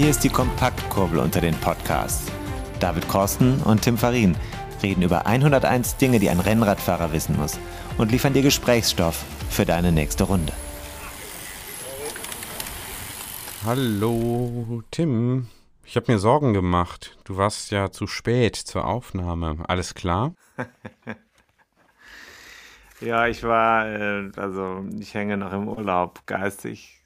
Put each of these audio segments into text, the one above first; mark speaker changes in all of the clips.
Speaker 1: Hier ist die Kompaktkurbel unter den Podcasts. David Korsten und Tim Farin reden über 101 Dinge, die ein Rennradfahrer wissen muss und liefern dir Gesprächsstoff für deine nächste Runde.
Speaker 2: Hallo, Tim. Ich habe mir Sorgen gemacht. Du warst ja zu spät zur Aufnahme. Alles klar?
Speaker 3: Ja, ich war, äh, also ich hänge noch im Urlaub, geistig.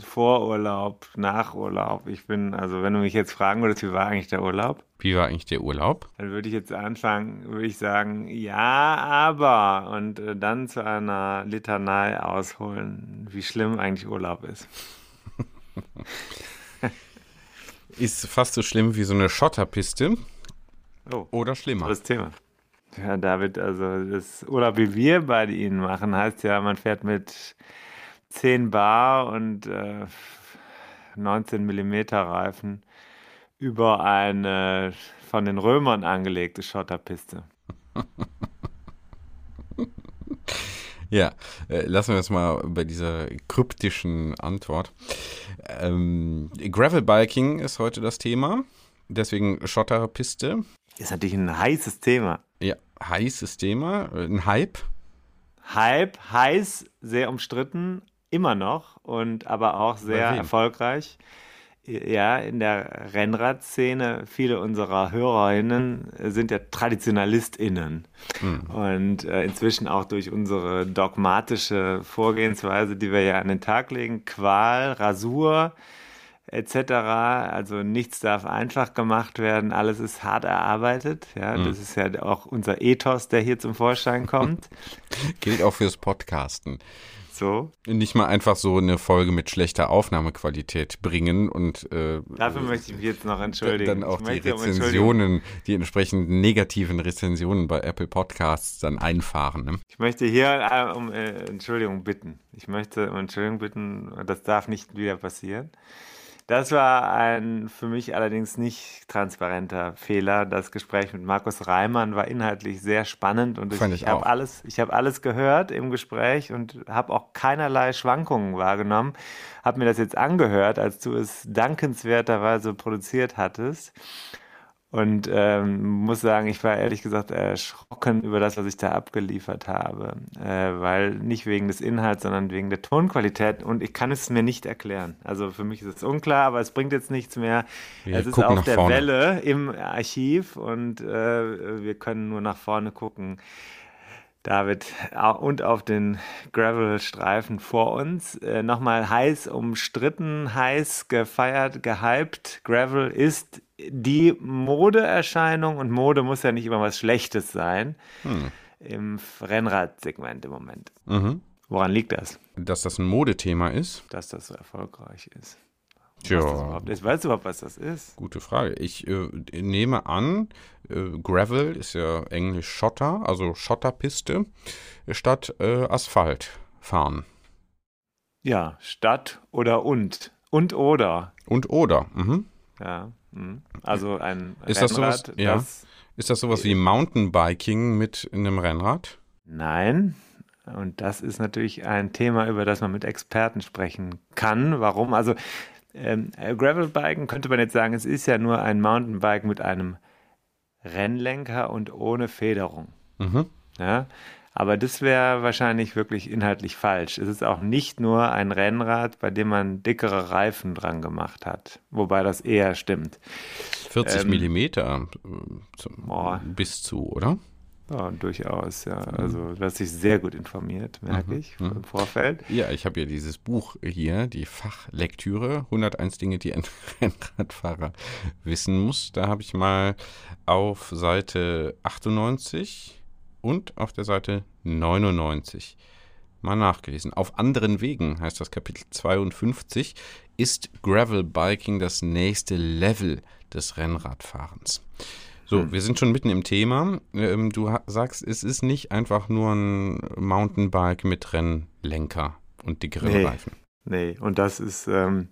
Speaker 3: Vor Urlaub, nach Urlaub. Ich bin, also wenn du mich jetzt fragen würdest, wie war eigentlich der Urlaub?
Speaker 2: Wie war eigentlich der Urlaub?
Speaker 3: Dann würde ich jetzt anfangen, würde ich sagen, ja, aber. Und äh, dann zu einer Litanei ausholen, wie schlimm eigentlich Urlaub ist.
Speaker 2: Ist fast so schlimm wie so eine Schotterpiste
Speaker 3: Oh,
Speaker 2: oder schlimmer.
Speaker 3: das Thema. Ja, David, also das Urlaub, wie wir beide ihn machen, heißt ja, man fährt mit 10 Bar und äh, 19 Millimeter Reifen über eine von den Römern angelegte Schotterpiste.
Speaker 2: Ja, äh, lassen wir es mal bei dieser kryptischen Antwort. Ähm, Gravelbiking ist heute das Thema. Deswegen Schotterpiste.
Speaker 3: Ist natürlich ein heißes Thema.
Speaker 2: Ja, heißes Thema. äh, Ein Hype.
Speaker 3: Hype, heiß, sehr umstritten, immer noch und aber auch sehr erfolgreich. Ja, in der Rennradszene, viele unserer HörerInnen sind ja TraditionalistInnen. Und äh, inzwischen auch durch unsere dogmatische Vorgehensweise, die wir ja an den Tag legen, Qual, Rasur etc. Also nichts darf einfach gemacht werden, alles ist hart erarbeitet. Ja, das ist ja auch unser Ethos, der hier zum Vorschein kommt.
Speaker 2: Gilt auch fürs Podcasten.
Speaker 3: So.
Speaker 2: Nicht mal einfach so eine Folge mit schlechter Aufnahmequalität bringen und äh,
Speaker 3: Dafür möchte ich mich jetzt noch entschuldigen.
Speaker 2: dann auch
Speaker 3: ich
Speaker 2: die. Rezensionen, die entsprechenden negativen Rezensionen bei Apple Podcasts dann einfahren. Ne?
Speaker 3: Ich möchte hier äh, um äh, Entschuldigung bitten. Ich möchte um Entschuldigung bitten, das darf nicht wieder passieren. Das war ein für mich allerdings nicht transparenter Fehler. Das Gespräch mit Markus Reimann war inhaltlich sehr spannend und
Speaker 2: Fand
Speaker 3: ich,
Speaker 2: ich
Speaker 3: habe alles, ich habe alles gehört im Gespräch und habe auch keinerlei Schwankungen wahrgenommen. Habe mir das jetzt angehört, als du es dankenswerterweise produziert hattest. Und ähm, muss sagen, ich war ehrlich gesagt erschrocken über das, was ich da abgeliefert habe. Äh, weil nicht wegen des Inhalts, sondern wegen der Tonqualität. Und ich kann es mir nicht erklären. Also für mich ist es unklar, aber es bringt jetzt nichts mehr.
Speaker 2: Wir
Speaker 3: es ist auf der
Speaker 2: vorne.
Speaker 3: Welle im Archiv und äh, wir können nur nach vorne gucken. David, und auf den Gravel-Streifen vor uns. Äh, Nochmal heiß umstritten, heiß gefeiert, gehypt. Gravel ist die Modeerscheinung und Mode muss ja nicht immer was Schlechtes sein im Rennradsegment im Moment.
Speaker 2: Mhm.
Speaker 3: Woran liegt das,
Speaker 2: Dass das ein Modethema ist?
Speaker 3: dass das so erfolgreich ist?
Speaker 2: Tja?
Speaker 3: Weißt du überhaupt, was das ist?
Speaker 2: gute Frage. Ich äh, nehme an, äh, Gravel ist ja englisch Schotter, also Schotterpiste, statt äh, Asphalt fahren.
Speaker 3: Ja, Stadt oder und. Und oder.
Speaker 2: Und oder. Mhm.
Speaker 3: Ja. Mhm. Also ein
Speaker 2: Ist das sowas-
Speaker 3: Rennrad,
Speaker 2: ja.
Speaker 3: das
Speaker 2: Ist das sowas wie Mountainbiking mit einem Rennrad?
Speaker 3: Nein. Und das ist natürlich ein Thema, über das man mit Experten sprechen kann. Warum? Also ähm, äh, Gravelbiken könnte man jetzt sagen, es ist ja nur ein Mountainbike mit einem Rennlenker und ohne Federung.
Speaker 2: Mhm.
Speaker 3: Ja? Aber das wäre wahrscheinlich wirklich inhaltlich falsch. Es ist auch nicht nur ein Rennrad, bei dem man dickere Reifen dran gemacht hat. Wobei das eher stimmt.
Speaker 2: 40
Speaker 3: Ähm,
Speaker 2: Millimeter äh, zum,
Speaker 3: Boah.
Speaker 2: bis zu, oder?
Speaker 3: Ja, durchaus, ja. Also du hast dich sehr gut informiert, merke ich, im Vorfeld.
Speaker 2: Ja, ich habe ja dieses Buch hier, die Fachlektüre, 101 Dinge, die ein Rennradfahrer wissen muss. Da habe ich mal auf Seite 98 und auf der Seite 99 mal nachgelesen. Auf anderen Wegen heißt das Kapitel 52, ist Gravelbiking das nächste Level des Rennradfahrens. So, hm. wir sind schon mitten im Thema. Ähm, du sagst, es ist nicht einfach nur ein Mountainbike mit Rennlenker und dickeren
Speaker 3: nee,
Speaker 2: Reifen.
Speaker 3: Nee, und das ist, ähm,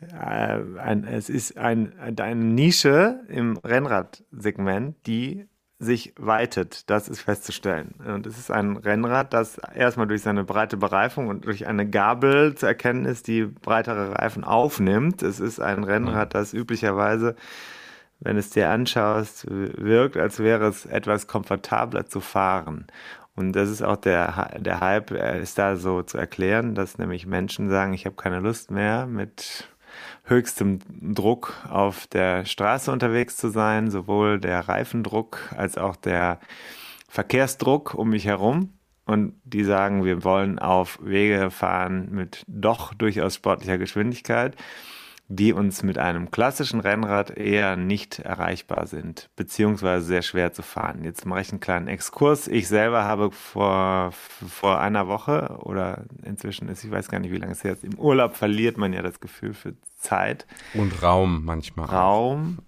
Speaker 3: äh, ein, es ist ein, eine Nische im Rennradsegment, die sich weitet, das ist festzustellen. Und es ist ein Rennrad, das erstmal durch seine breite Bereifung und durch eine Gabel zu erkennen ist, die breitere Reifen aufnimmt. Es ist ein Rennrad, das üblicherweise, wenn es dir anschaust, wirkt, als wäre es etwas komfortabler zu fahren. Und das ist auch der, der Hype, ist da so zu erklären, dass nämlich Menschen sagen, ich habe keine Lust mehr mit höchstem Druck auf der Straße unterwegs zu sein, sowohl der Reifendruck als auch der Verkehrsdruck um mich herum. Und die sagen, wir wollen auf Wege fahren mit doch durchaus sportlicher Geschwindigkeit die uns mit einem klassischen Rennrad eher nicht erreichbar sind, beziehungsweise sehr schwer zu fahren. Jetzt mache ich einen kleinen Exkurs. Ich selber habe vor, vor einer Woche oder inzwischen ist, ich weiß gar nicht, wie lange es her ist, im Urlaub verliert man ja das Gefühl für Zeit.
Speaker 2: Und Raum manchmal.
Speaker 3: Raum.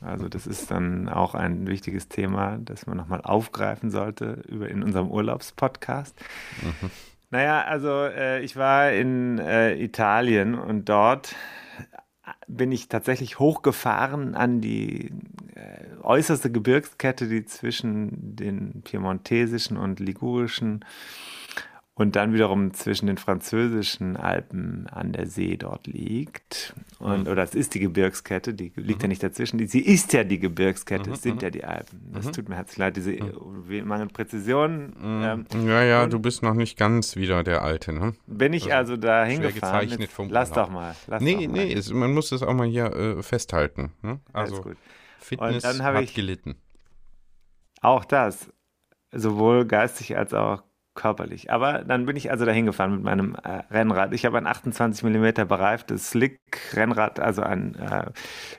Speaker 3: Also das ist dann auch ein wichtiges Thema, das man nochmal aufgreifen sollte über in unserem Urlaubspodcast. Mhm. Naja, also äh, ich war in äh, Italien und dort bin ich tatsächlich hochgefahren an die äh, äußerste Gebirgskette, die zwischen den piemontesischen und ligurischen und dann wiederum zwischen den französischen Alpen an der See dort liegt. Und, mhm. Oder es ist die Gebirgskette, die liegt mhm. ja nicht dazwischen. Die, sie ist ja die Gebirgskette, mhm. es sind mhm. ja die Alpen. Das mhm. tut mir herzlich leid, diese mhm. Mangel Präzision.
Speaker 2: Ähm, ja, ja, du bist noch nicht ganz wieder der Alte, ne?
Speaker 3: Bin ich also, also da hingefahren? Gezeichnet vom lass doch mal. Lass
Speaker 2: nee,
Speaker 3: doch
Speaker 2: nee, es, man muss das auch mal hier äh, festhalten. Ne? Also Fitness hat ich gelitten.
Speaker 3: Auch das, sowohl geistig als auch körperlich. Aber dann bin ich also dahin gefahren mit meinem äh, Rennrad. Ich habe ein 28 mm bereiftes Slick-Rennrad, also ein, äh,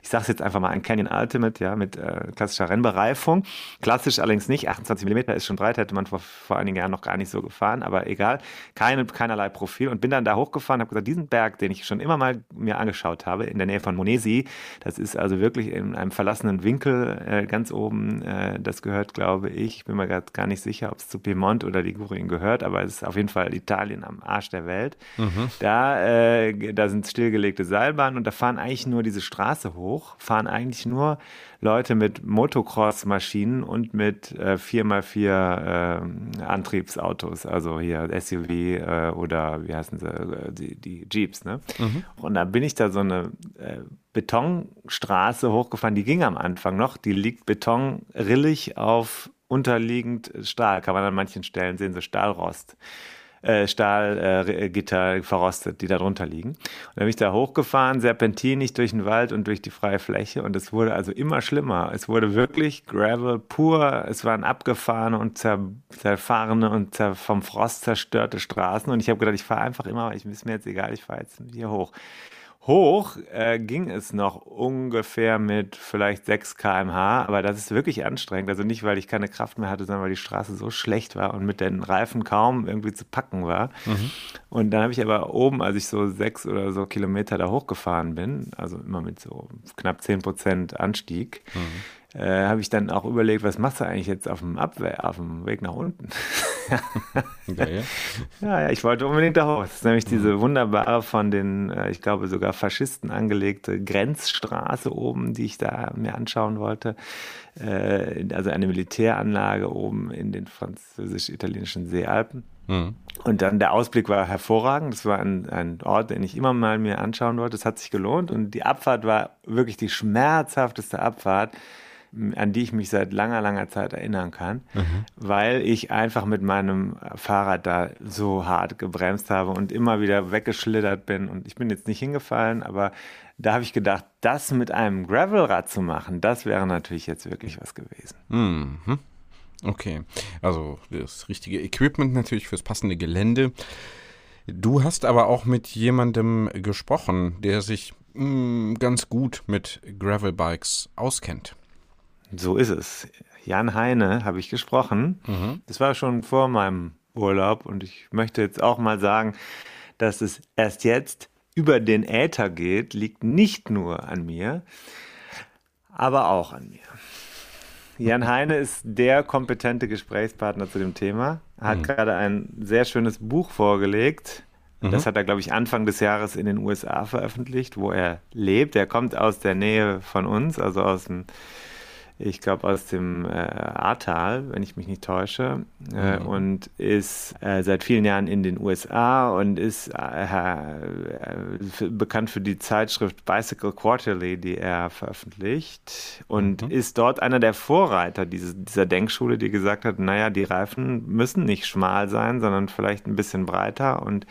Speaker 3: ich sage es jetzt einfach mal, ein Canyon Ultimate, ja, mit äh, klassischer Rennbereifung. Klassisch allerdings nicht, 28 mm ist schon breit, hätte man vor, vor einigen Jahren noch gar nicht so gefahren, aber egal, keine, keinerlei Profil und bin dann da hochgefahren, habe gesagt, diesen Berg, den ich schon immer mal mir angeschaut habe, in der Nähe von Monesi, das ist also wirklich in einem verlassenen Winkel äh, ganz oben, äh, das gehört, glaube ich, bin mir gar nicht sicher, ob es zu Piemont oder Ligurien gehört, aber es ist auf jeden Fall Italien am Arsch der Welt. Mhm. Da, äh, da sind stillgelegte Seilbahnen und da fahren eigentlich nur diese Straße hoch, fahren eigentlich nur Leute mit Motocross-Maschinen und mit äh, 4x4 äh, Antriebsautos, also hier SUV äh, oder wie heißen sie, äh, die, die Jeeps. Ne? Mhm. Und da bin ich da so eine äh, Betonstraße hochgefahren, die ging am Anfang noch, die liegt betonrillig auf unterliegend Stahl, kann man an manchen Stellen sehen, so Stahlrost. Äh, Stahlgitter äh, verrostet, die da drunter liegen. Und dann bin ich da hochgefahren, serpentinig durch den Wald und durch die freie Fläche und es wurde also immer schlimmer. Es wurde wirklich Gravel pur. Es waren abgefahrene und zerfahrene und vom Frost zerstörte Straßen und ich habe gedacht, ich fahre einfach immer, ich ist mir jetzt egal, ich fahre jetzt hier hoch. Hoch äh, ging es noch ungefähr mit vielleicht 6 km/h, aber das ist wirklich anstrengend. Also nicht, weil ich keine Kraft mehr hatte, sondern weil die Straße so schlecht war und mit den Reifen kaum irgendwie zu packen war. Mhm. Und dann habe ich aber oben, als ich so sechs oder so Kilometer da hochgefahren bin, also immer mit so knapp 10 Prozent Anstieg, mhm äh, habe ich dann auch überlegt, was machst du eigentlich jetzt auf dem Abwehr, auf dem Weg nach unten? ja, ja. ja, ich wollte unbedingt da hoch. Das ist nämlich mhm. diese wunderbare von den, äh, ich glaube sogar Faschisten angelegte Grenzstraße oben, die ich da mir anschauen wollte. Äh, also eine Militäranlage oben in den französisch-italienischen Seealpen. Mhm. Und dann der Ausblick war hervorragend. Das war ein, ein Ort, den ich immer mal mir anschauen wollte. Das hat sich gelohnt. Und die Abfahrt war wirklich die schmerzhafteste Abfahrt an die ich mich seit langer, langer Zeit erinnern kann, mhm. weil ich einfach mit meinem Fahrrad da so hart gebremst habe und immer wieder weggeschlittert bin. Und ich bin jetzt nicht hingefallen, aber da habe ich gedacht, das mit einem Gravelrad zu machen, das wäre natürlich jetzt wirklich was gewesen.
Speaker 2: Mhm. Okay, also das richtige Equipment natürlich fürs passende Gelände. Du hast aber auch mit jemandem gesprochen, der sich mh, mm, ganz gut mit Gravelbikes auskennt.
Speaker 3: So ist es. Jan Heine habe ich gesprochen. Mhm. Das war schon vor meinem Urlaub und ich möchte jetzt auch mal sagen, dass es erst jetzt über den Äther geht, liegt nicht nur an mir, aber auch an mir. Jan Heine ist der kompetente Gesprächspartner zu dem Thema. Er hat mhm. gerade ein sehr schönes Buch vorgelegt. Mhm. Das hat er, glaube ich, Anfang des Jahres in den USA veröffentlicht, wo er lebt. Er kommt aus der Nähe von uns, also aus dem ich glaube aus dem äh, Ahrtal, wenn ich mich nicht täusche, äh, mhm. und ist äh, seit vielen Jahren in den USA und ist äh, äh, bekannt für die Zeitschrift Bicycle Quarterly, die er veröffentlicht und mhm. ist dort einer der Vorreiter dieses, dieser Denkschule, die gesagt hat, naja, die Reifen müssen nicht schmal sein, sondern vielleicht ein bisschen breiter und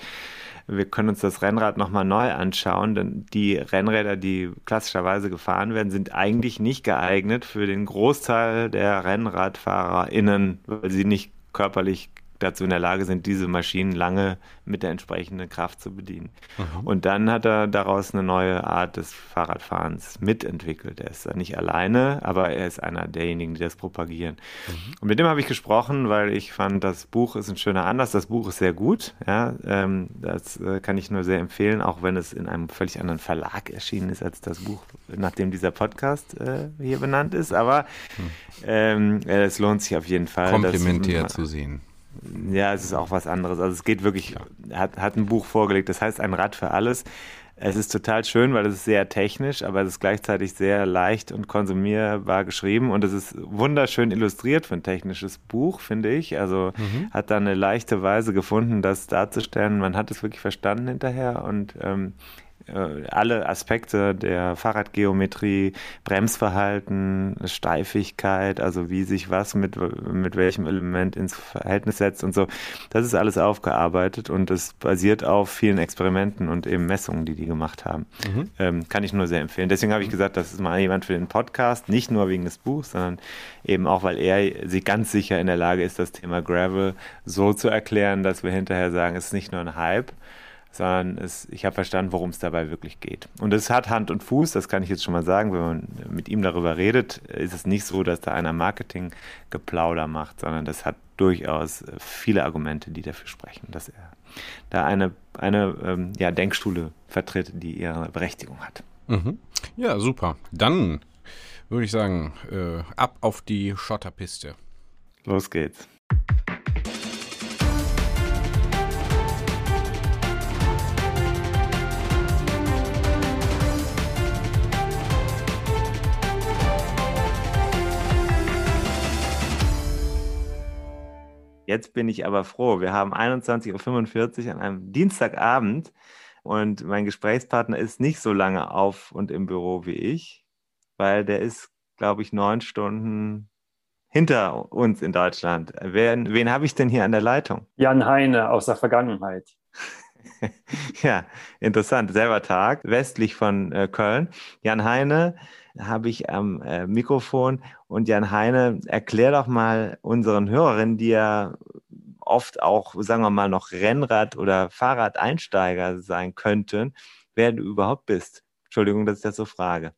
Speaker 3: wir können uns das Rennrad nochmal neu anschauen, denn die Rennräder, die klassischerweise gefahren werden, sind eigentlich nicht geeignet für den Großteil der RennradfahrerInnen, weil sie nicht körperlich dazu in der Lage sind, diese Maschinen lange mit der entsprechenden Kraft zu bedienen. Mhm. Und dann hat er daraus eine neue Art des Fahrradfahrens mitentwickelt. Er ist nicht alleine, aber er ist einer derjenigen, die das propagieren. Mhm. Und mit dem habe ich gesprochen, weil ich fand, das Buch ist ein schöner Anlass. Das Buch ist sehr gut. Ja, ähm, das äh, kann ich nur sehr empfehlen, auch wenn es in einem völlig anderen Verlag erschienen ist als das Buch, nachdem dieser Podcast äh, hier benannt ist. Aber mhm. ähm, es lohnt sich auf jeden Fall.
Speaker 2: Komplementär zu sehen.
Speaker 3: Ja, es ist auch was anderes. Also es geht wirklich, hat, hat ein Buch vorgelegt, das heißt ein Rad für alles. Es ist total schön, weil es ist sehr technisch, aber es ist gleichzeitig sehr leicht und konsumierbar geschrieben und es ist wunderschön illustriert für ein technisches Buch, finde ich. Also mhm. hat da eine leichte Weise gefunden, das darzustellen. Man hat es wirklich verstanden hinterher und ähm, äh, alle Aspekte der Fahrradgeometrie, Bremsverhalten, Steifigkeit, also wie sich was mit, mit welchem Element ins Verhältnis setzt und so. Das ist alles aufgearbeitet und es basiert auf vielen Experimenten und eben Messungen, die die gemacht haben. Mhm. Ähm, kann ich nur sehr empfehlen. Deswegen habe ich gesagt, das ist mal jemand für den Podcast, nicht nur wegen des Buchs, sondern eben auch, weil er sie ganz sicher in der Lage ist, das Thema Gravel so zu erklären, dass wir hinterher sagen, es ist nicht nur ein Hype, sondern es, ich habe verstanden, worum es dabei wirklich geht. Und es hat Hand und Fuß, das kann ich jetzt schon mal sagen, wenn man mit ihm darüber redet, ist es nicht so, dass da einer Marketinggeplauder macht, sondern das hat durchaus viele Argumente, die dafür sprechen, dass er da eine, eine ähm, ja, Denkstule vertritt, die ihre Berechtigung hat.
Speaker 2: Mhm. Ja, super. Dann würde ich sagen, äh, ab auf die Schotterpiste.
Speaker 3: Los geht's. Jetzt bin ich aber froh. Wir haben 21.45 Uhr an einem Dienstagabend und mein Gesprächspartner ist nicht so lange auf und im Büro wie ich, weil der ist, glaube ich, neun Stunden hinter uns in Deutschland. Wen, wen habe ich denn hier an der Leitung?
Speaker 4: Jan Heine aus der Vergangenheit.
Speaker 3: ja, interessant. Selber Tag, westlich von äh, Köln. Jan Heine habe ich am äh, Mikrofon. Und Jan Heine, erklär doch mal unseren Hörerinnen, die ja oft auch, sagen wir mal, noch Rennrad- oder Fahrradeinsteiger sein könnten, wer du überhaupt bist. Entschuldigung, dass ich das so frage.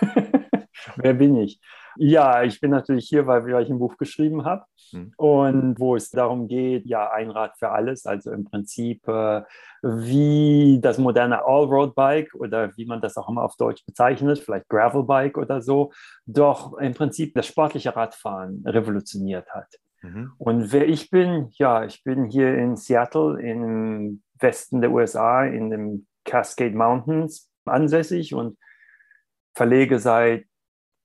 Speaker 4: wer bin ich? Ja, ich bin natürlich hier, weil, weil ich ein Buch geschrieben habe hm. und wo es darum geht, ja, ein Rad für alles, also im Prinzip äh, wie das moderne Allroad-Bike oder wie man das auch immer auf Deutsch bezeichnet, vielleicht Gravel-Bike oder so, doch im Prinzip das sportliche Radfahren revolutioniert hat. Mhm. Und wer ich bin, ja, ich bin hier in Seattle im Westen der USA in den Cascade Mountains ansässig und verlege seit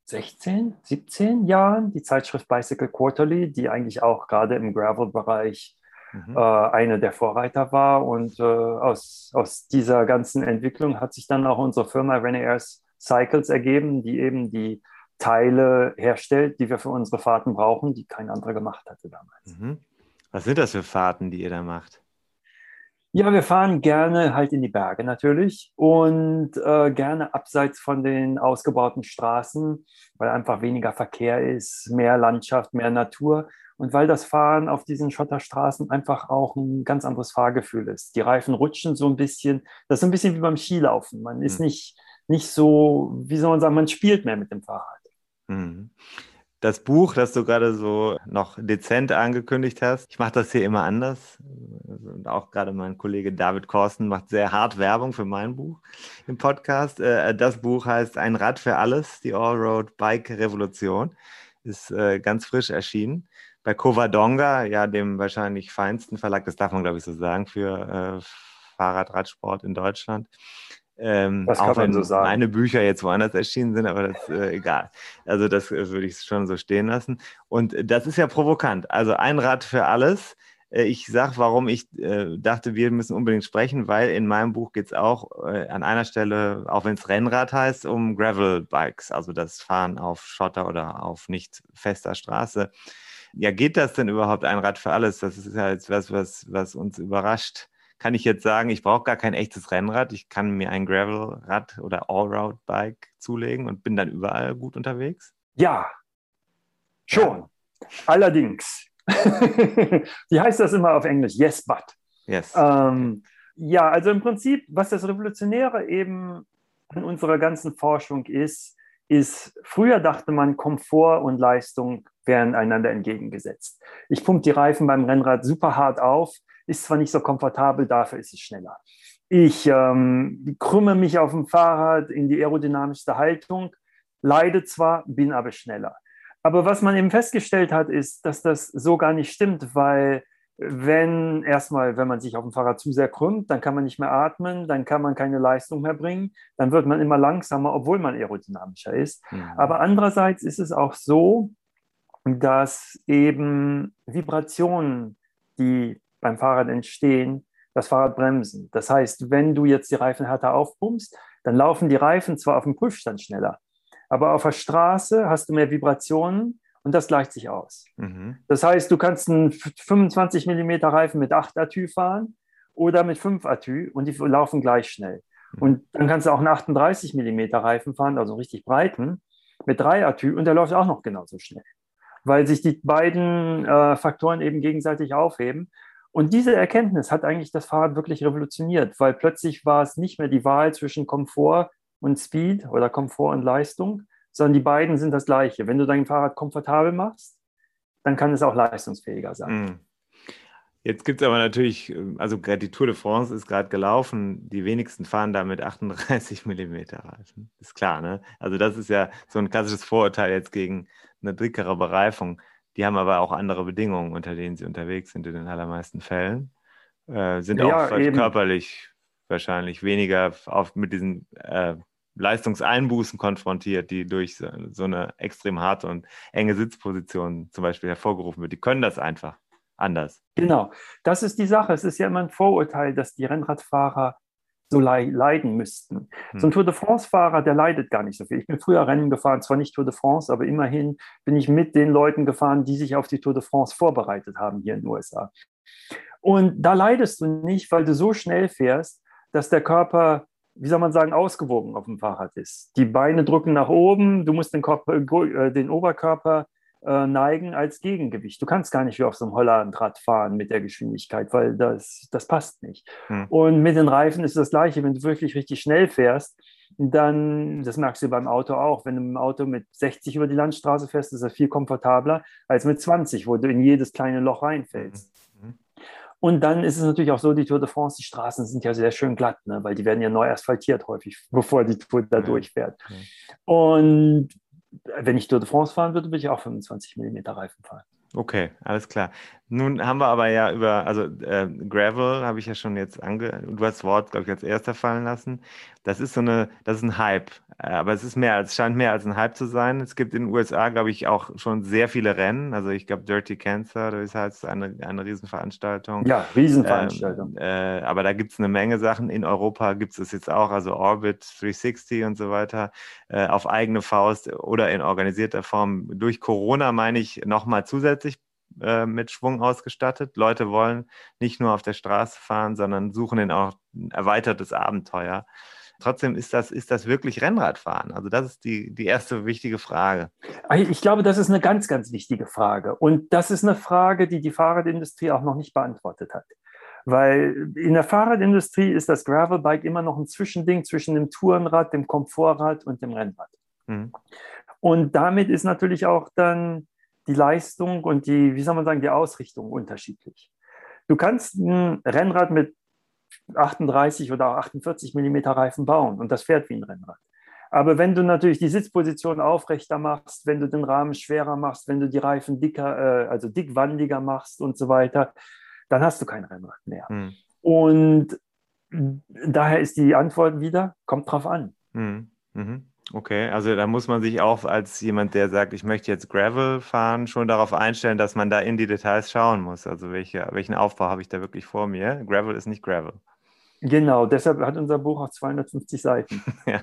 Speaker 4: 16, 17 Jahren die Zeitschrift Bicycle Quarterly, die eigentlich auch gerade im Gravel-Bereich mhm. äh, eine der Vorreiter war. Und äh, aus, aus dieser ganzen Entwicklung hat sich dann auch unsere Firma Renaissance Cycles ergeben, die eben die Teile herstellt, die wir für unsere Fahrten brauchen, die kein anderer gemacht hatte damals.
Speaker 3: Mhm. Was sind das für Fahrten, die ihr da macht?
Speaker 4: Ja, wir fahren gerne halt in die Berge natürlich und äh, gerne abseits von den ausgebauten Straßen, weil einfach weniger Verkehr ist, mehr Landschaft, mehr Natur und weil das Fahren auf diesen Schotterstraßen einfach auch ein ganz anderes Fahrgefühl ist. Die Reifen rutschen so ein bisschen, das ist ein bisschen wie beim Skilaufen. Man ist mhm. nicht, nicht so, wie soll man sagen, man spielt mehr mit dem Fahrrad.
Speaker 3: Mhm das Buch, das du gerade so noch dezent angekündigt hast. Ich mache das hier immer anders. Und auch gerade mein Kollege David Korsten macht sehr hart Werbung für mein Buch im Podcast. Äh, das Buch heißt Ein Rad für alles, die Allroad Bike Revolution. Ist äh, ganz frisch erschienen. Bei Covadonga, ja, dem wahrscheinlich feinsten Verlag, das darf man glaube ich so sagen, für äh, Fahrradradsport in Deutschland. Ähm, das kann auch wenn so sagen. meine Bücher jetzt woanders erschienen sind, aber das äh, egal. Also das äh, würde ich schon so stehen lassen. Und äh, das ist ja provokant. Also ein Rad für alles. Äh, ich sage, warum ich äh, dachte, wir müssen unbedingt sprechen, weil in meinem Buch geht es auch äh, an einer Stelle, auch wenn es Rennrad heißt, um Gravel-Bikes, also das Fahren auf Schotter oder auf nicht fester Straße. Ja, geht das denn überhaupt ein Rad für alles? Das ist ja jetzt was, was, was uns überrascht kann ich jetzt sagen, ich brauche gar kein echtes Rennrad. Ich kann mir ein Gravelrad oder Allroad-Bike zulegen und bin dann überall gut unterwegs?
Speaker 4: Ja, schon. Ja. Allerdings. Wie heißt das immer auf Englisch? Yes, but. Yes. Ähm, ja, also im Prinzip, was das Revolutionäre eben an unserer ganzen Forschung ist, ist, früher dachte man, Komfort und Leistung wären einander entgegengesetzt. Ich pumpe die Reifen beim Rennrad super hart auf, ist zwar nicht so komfortabel, dafür ist es schneller. Ich ähm, krümme mich auf dem Fahrrad in die aerodynamischste Haltung, leide zwar, bin aber schneller. Aber was man eben festgestellt hat, ist, dass das so gar nicht stimmt, weil wenn erstmal, wenn man sich auf dem Fahrrad zu sehr krümmt, dann kann man nicht mehr atmen, dann kann man keine Leistung mehr bringen, dann wird man immer langsamer, obwohl man aerodynamischer ist. Mhm. Aber andererseits ist es auch so, dass eben Vibrationen, die beim Fahrrad entstehen, das Fahrrad bremsen. Das heißt, wenn du jetzt die Reifen härter aufpumpst, dann laufen die Reifen zwar auf dem Prüfstand schneller, aber auf der Straße hast du mehr Vibrationen und das gleicht sich aus. Mhm. Das heißt, du kannst einen 25 mm Reifen mit 8 Atü fahren oder mit 5 Atü und die laufen gleich schnell. Mhm. Und dann kannst du auch einen 38 mm Reifen fahren, also einen richtig breiten, mit 3 Atü und der läuft auch noch genauso schnell, weil sich die beiden äh, Faktoren eben gegenseitig aufheben. Und diese Erkenntnis hat eigentlich das Fahrrad wirklich revolutioniert, weil plötzlich war es nicht mehr die Wahl zwischen Komfort und Speed oder Komfort und Leistung, sondern die beiden sind das gleiche. Wenn du dein Fahrrad komfortabel machst, dann kann es auch leistungsfähiger sein. Mhm.
Speaker 3: Jetzt gibt es aber natürlich, also gerade die Tour de France ist gerade gelaufen, die wenigsten fahren da mit 38 mm Reifen. Ist klar, ne? Also das ist ja so ein klassisches Vorurteil jetzt gegen eine dickere Bereifung. Die haben aber auch andere Bedingungen, unter denen sie unterwegs sind in den allermeisten Fällen. Äh, sind ja, auch eben. körperlich wahrscheinlich weniger auf, mit diesen äh, Leistungseinbußen konfrontiert, die durch so, so, eine extrem harte und enge Sitzposition zum Beispiel hervorgerufen wird. Die können das einfach anders.
Speaker 4: Genau, das ist die Sache. Es ist ja immer ein Vorurteil, dass die Rennradfahrer so leiden müssten. Hm. So ein Tour de France-Fahrer, der leidet gar nicht so viel. Ich bin früher Rennen gefahren, zwar nicht Tour de France, aber immerhin bin ich mit den Leuten gefahren, die sich auf die Tour de France vorbereitet haben hier in den USA. Und da leidest du nicht, weil du so schnell fährst, dass der Körper, wie soll man sagen, ausgewogen auf dem Fahrrad ist. Die Beine drücken nach oben, du musst den, Körper, äh, den Oberkörper äh, neigen als Gegengewicht. Du kannst gar nicht wie auf so einem Hollandrad fahren mit der Geschwindigkeit, weil das, das passt nicht. Hm. Und mit den Reifen ist das gleiche. Wenn du wirklich richtig schnell fährst, dann, das merkst du beim Auto auch, wenn du im Auto mit 60 über die Landstraße fährst, ist das viel komfortabler als mit 20, wo du in jedes kleine Loch reinfällst. Mhm. Und dann ist es natürlich auch so, die Tour de France, die Straßen sind ja sehr schön glatt, ne? weil die werden ja neu asphaltiert häufig, bevor die Tour da durchfährt. Mhm. Und wenn ich Tour de France fahren würde, würde ich auch 25 mm Reifen fahren.
Speaker 3: Okay, alles klar. Nun haben wir aber ja über, also äh, Gravel habe ich ja schon jetzt ange, du hast das Wort, glaube ich, als erster fallen lassen. Das ist so eine, das ist ein Hype. Äh, aber es ist mehr als, scheint mehr als ein Hype zu sein. Es gibt in den USA, glaube ich, auch schon sehr viele Rennen. Also ich glaube, Dirty Cancer, das heißt eine, eine Riesenveranstaltung.
Speaker 4: Ja, Riesenveranstaltung.
Speaker 3: Ähm, äh, aber da gibt es eine Menge Sachen. In Europa gibt es jetzt auch, also Orbit 360 und so weiter, äh, auf eigene Faust oder in organisierter Form. Durch Corona meine ich nochmal zusätzlich äh, mit Schwung ausgestattet. Leute wollen nicht nur auf der Straße fahren, sondern suchen in auch ein erweitertes Abenteuer. Trotzdem ist das, ist das wirklich Rennradfahren? Also das ist die, die erste wichtige Frage.
Speaker 4: Ich glaube, das ist eine ganz, ganz wichtige Frage. Und das ist eine Frage, die die Fahrradindustrie auch noch nicht beantwortet hat. Weil in der Fahrradindustrie ist das Gravelbike immer noch ein Zwischending zwischen dem Tourenrad, dem Komfortrad und dem Rennrad. Mhm. Und damit ist natürlich auch dann die Leistung und die, wie soll man sagen, die Ausrichtung unterschiedlich. Du kannst ein Rennrad mit 38 oder 48 Millimeter Reifen bauen und das fährt wie ein Rennrad. Aber wenn du natürlich die Sitzposition aufrechter machst, wenn du den Rahmen schwerer machst, wenn du die Reifen dicker, äh, also dickwandiger machst und so weiter, dann hast du kein Rennrad mehr. Hm. Und daher ist die Antwort wieder, kommt drauf an.
Speaker 3: Hm. Mhm. Okay, also da muss man sich auch als jemand, der sagt, ich möchte jetzt Gravel fahren, schon darauf einstellen, dass man da in die Details schauen muss. Also welche, welchen Aufbau habe ich da wirklich vor mir? Gravel ist nicht Gravel.
Speaker 4: Genau, deshalb hat unser Buch auch 250 Seiten.
Speaker 3: ja,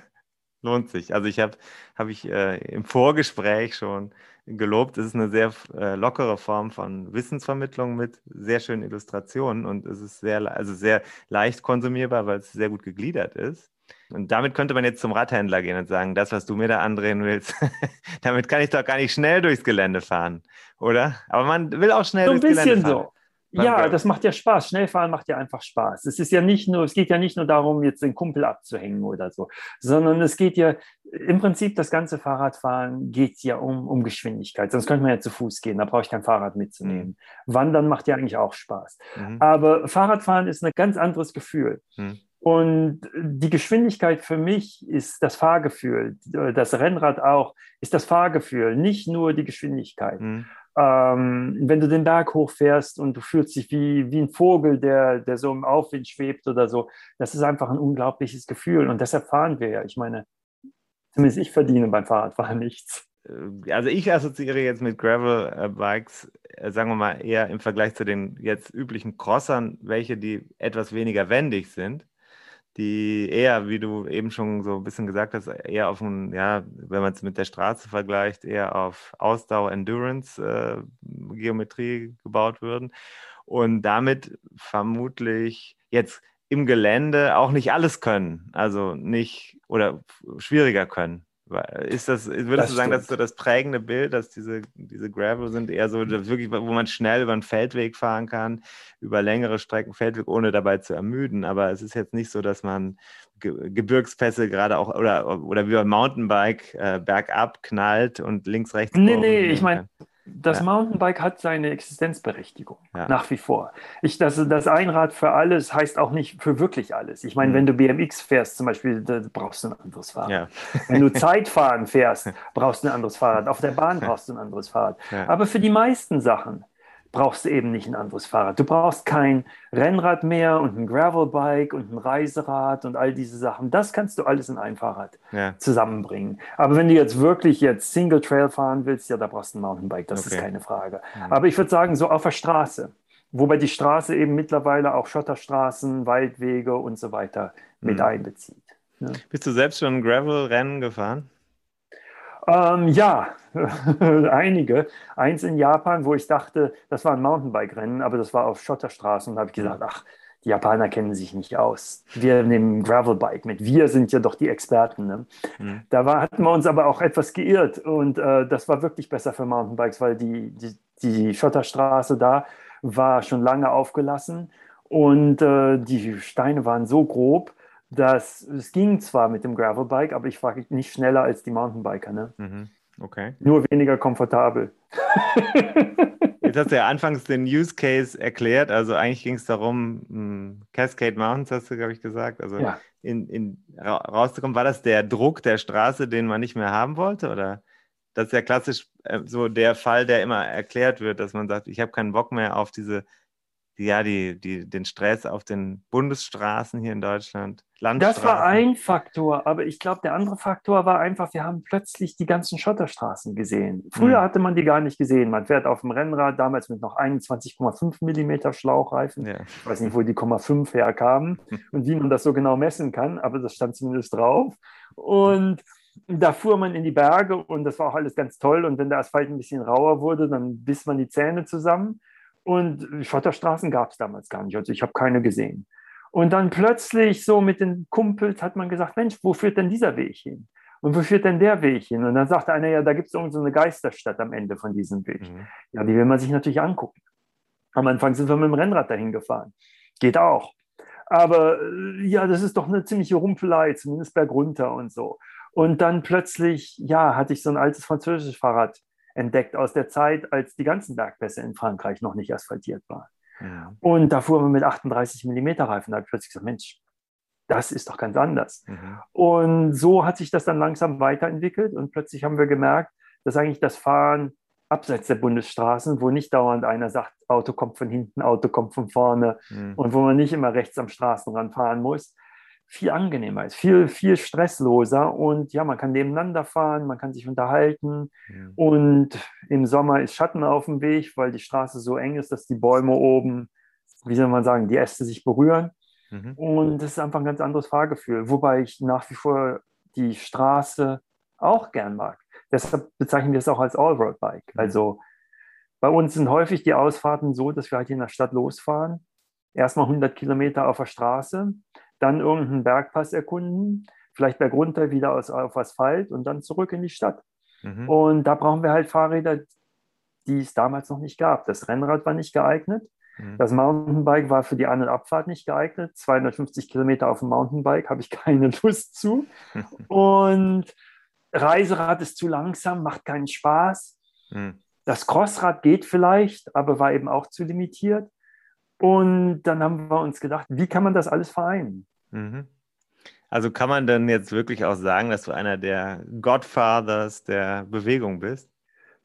Speaker 3: lohnt sich. Also ich habe hab ich äh, im Vorgespräch schon gelobt. Es ist eine sehr äh, lockere Form von Wissensvermittlung mit sehr schönen Illustrationen und es ist sehr, also sehr leicht konsumierbar, weil es sehr gut gegliedert ist. Und damit könnte man jetzt zum Radhändler gehen und sagen, das, was du mir da andrehen willst, damit kann ich doch gar nicht schnell durchs Gelände fahren, oder? Aber man will auch schnell
Speaker 4: so
Speaker 3: durchs Gelände fahren.
Speaker 4: So. Ja, das macht ja Spaß. Schnellfahren macht ja einfach Spaß. Es ist ja nicht nur, es geht ja nicht nur darum, jetzt den Kumpel abzuhängen oder so, sondern es geht ja im Prinzip das ganze Fahrradfahren geht ja um, um Geschwindigkeit. Sonst könnte man ja zu Fuß gehen, da brauche ich kein Fahrrad mitzunehmen. Mhm. Wandern macht ja eigentlich auch Spaß. Mhm. Aber Fahrradfahren ist ein ganz anderes Gefühl. Mhm. Und die Geschwindigkeit für mich ist das Fahrgefühl. Das Rennrad auch ist das Fahrgefühl, nicht nur die Geschwindigkeit. Mhm. Ähm, wenn du den Berg hochfährst und du fühlst dich wie, wie ein Vogel, der, der so im Aufwind schwebt oder so, das ist einfach ein unglaubliches Gefühl. Und deshalb fahren wir ja. Ich meine, zumindest ich verdiene beim Fahrradfahren nichts.
Speaker 3: Äh, also ich assoziiere jetzt mit Gravel-Bikes, äh, sagen wir mal, eher im Vergleich zu den jetzt üblichen Crossern, welche die etwas weniger wendig sind die eher, wie du eben schon so ein bisschen gesagt hast, eher auf ein, ja, wenn man es mit der Straße vergleicht, eher auf Ausdauer, Endurance, äh, Geometrie gebaut würden und damit vermutlich jetzt im Gelände auch nicht alles können, also nicht oder schwieriger können. Ist das, würdest das du sagen, das ist so das prägende Bild, dass diese, diese Gravel sind eher so wirklich, wo man schnell über einen Feldweg fahren kann, über längere Strecken Feldweg, ohne dabei zu ermüden. Aber es ist jetzt nicht so, dass man Gebirgspässe gerade auch oder, oder wie beim Mountainbike äh, bergab knallt und links, rechts.
Speaker 4: Nee, nee, ich meine, das ja. Mountainbike hat seine Existenzberechtigung, ja. nach wie vor. Ich, das, das Einrad für alles heißt auch nicht für wirklich alles. Ich meine, mhm. wenn du BMX fährst zum Beispiel, brauchst du ein anderes Fahrrad. Ja. Wenn du Zeitfahren fährst, brauchst du ein anderes Fahrrad. Auf der Bahn brauchst du ein anderes Fahrrad. Aber für die meisten Sachen brauchst du eben nicht ein anderes Fahrrad. Du brauchst kein Rennrad mehr und ein Gravelbike und ein Reiserad und all diese Sachen. Das kannst du alles in ein Fahrrad ja. zusammenbringen. Aber wenn du jetzt wirklich jetzt Single Trail fahren willst, ja, da brauchst du ein Mountainbike, das okay. ist keine Frage. Mhm. Aber ich würde sagen, so auf der Straße, wobei die Straße eben mittlerweile auch Schotterstraßen, Waldwege und so weiter mit mhm. einbezieht.
Speaker 3: Ja. Bist du selbst schon Gravel-Rennen gefahren?
Speaker 4: Ähm, ja, einige. Eins in Japan, wo ich dachte, das war ein Mountainbike-Rennen, aber das war auf Schotterstraßen. Und da habe ich gesagt, ach, die Japaner kennen sich nicht aus. Wir nehmen Gravelbike mit. Wir sind ja doch die Experten. Ne? Mhm. Da war, hatten wir uns aber auch etwas geirrt. Und äh, das war wirklich besser für Mountainbikes, weil die, die, die Schotterstraße da war schon lange aufgelassen. Und äh, die Steine waren so grob, dass es ging zwar mit dem Gravelbike, aber ich war nicht schneller als die Mountainbiker. Ne? Mhm.
Speaker 3: Okay.
Speaker 4: Nur weniger komfortabel.
Speaker 3: Jetzt hast du ja anfangs den Use Case erklärt. Also eigentlich ging es darum, hm, Cascade Mountains hast du, glaube ich, gesagt. Also ja. in, in, rauszukommen. War das der Druck der Straße, den man nicht mehr haben wollte? Oder das ist ja klassisch äh, so der Fall, der immer erklärt wird, dass man sagt, ich habe keinen Bock mehr auf diese ja, die, die, den Stress auf den Bundesstraßen hier in Deutschland.
Speaker 4: Das war ein Faktor, aber ich glaube, der andere Faktor war einfach, wir haben plötzlich die ganzen Schotterstraßen gesehen. Früher mhm. hatte man die gar nicht gesehen. Man fährt auf dem Rennrad, damals mit noch 21,5 Millimeter Schlauchreifen. Ja. Ich weiß nicht, wo die 0,5 herkamen und wie man das so genau messen kann, aber das stand zumindest drauf. Und da fuhr man in die Berge und das war auch alles ganz toll. Und wenn der Asphalt ein bisschen rauer wurde, dann biss man die Zähne zusammen. Und Schotterstraßen gab es damals gar nicht. Also ich habe keine gesehen. Und dann plötzlich so mit den Kumpels hat man gesagt, Mensch, wo führt denn dieser Weg hin? Und wo führt denn der Weg hin? Und dann sagte einer, ja, da gibt es irgendeine so eine Geisterstadt am Ende von diesem Weg. Mhm. Ja, die will man sich natürlich angucken. Am Anfang sind wir mit dem Rennrad dahin gefahren. Geht auch. Aber äh, ja, das ist doch eine ziemliche Rumpelei, zumindest bergunter und so. Und dann plötzlich, ja, hatte ich so ein altes französisches Fahrrad entdeckt aus der Zeit, als die ganzen Bergpässe in Frankreich noch nicht asphaltiert waren. Ja. Und da fuhren wir mit 38 mm Reifen. Da habe ich plötzlich gesagt, Mensch, das ist doch ganz anders. Mhm. Und so hat sich das dann langsam weiterentwickelt und plötzlich haben wir gemerkt, dass eigentlich das Fahren abseits der Bundesstraßen, wo nicht dauernd einer sagt, Auto kommt von hinten, Auto kommt von vorne mhm. und wo man nicht immer rechts am Straßenrand fahren muss, viel angenehmer ist, viel, viel stressloser und ja, man kann nebeneinander fahren, man kann sich unterhalten mhm. und im Sommer ist Schatten auf dem Weg, weil die Straße so eng ist, dass die Bäume oben, wie soll man sagen, die Äste sich berühren mhm. und das ist einfach ein ganz anderes Fahrgefühl, wobei ich nach wie vor die Straße auch gern mag. Deshalb bezeichnen wir es auch als Allroad-Bike. Mhm. Also bei uns sind häufig die Ausfahrten so, dass wir halt in der Stadt losfahren, erstmal 100 Kilometer auf der Straße, dann irgendeinen Bergpass erkunden, vielleicht bergunter wieder aus, auf Asphalt und dann zurück in die Stadt. Mhm. Und da brauchen wir halt Fahrräder, die es damals noch nicht gab. Das Rennrad war nicht geeignet. Mhm. Das Mountainbike war für die An- und Abfahrt nicht geeignet. 250 Kilometer auf dem Mountainbike habe ich keine Lust zu. und Reiserad ist zu langsam, macht keinen Spaß. Mhm. Das Crossrad geht vielleicht, aber war eben auch zu limitiert. Und dann haben wir uns gedacht, wie kann man das alles vereinen?
Speaker 3: Mhm. Also kann man denn jetzt wirklich auch sagen, dass du einer der Godfathers der Bewegung bist?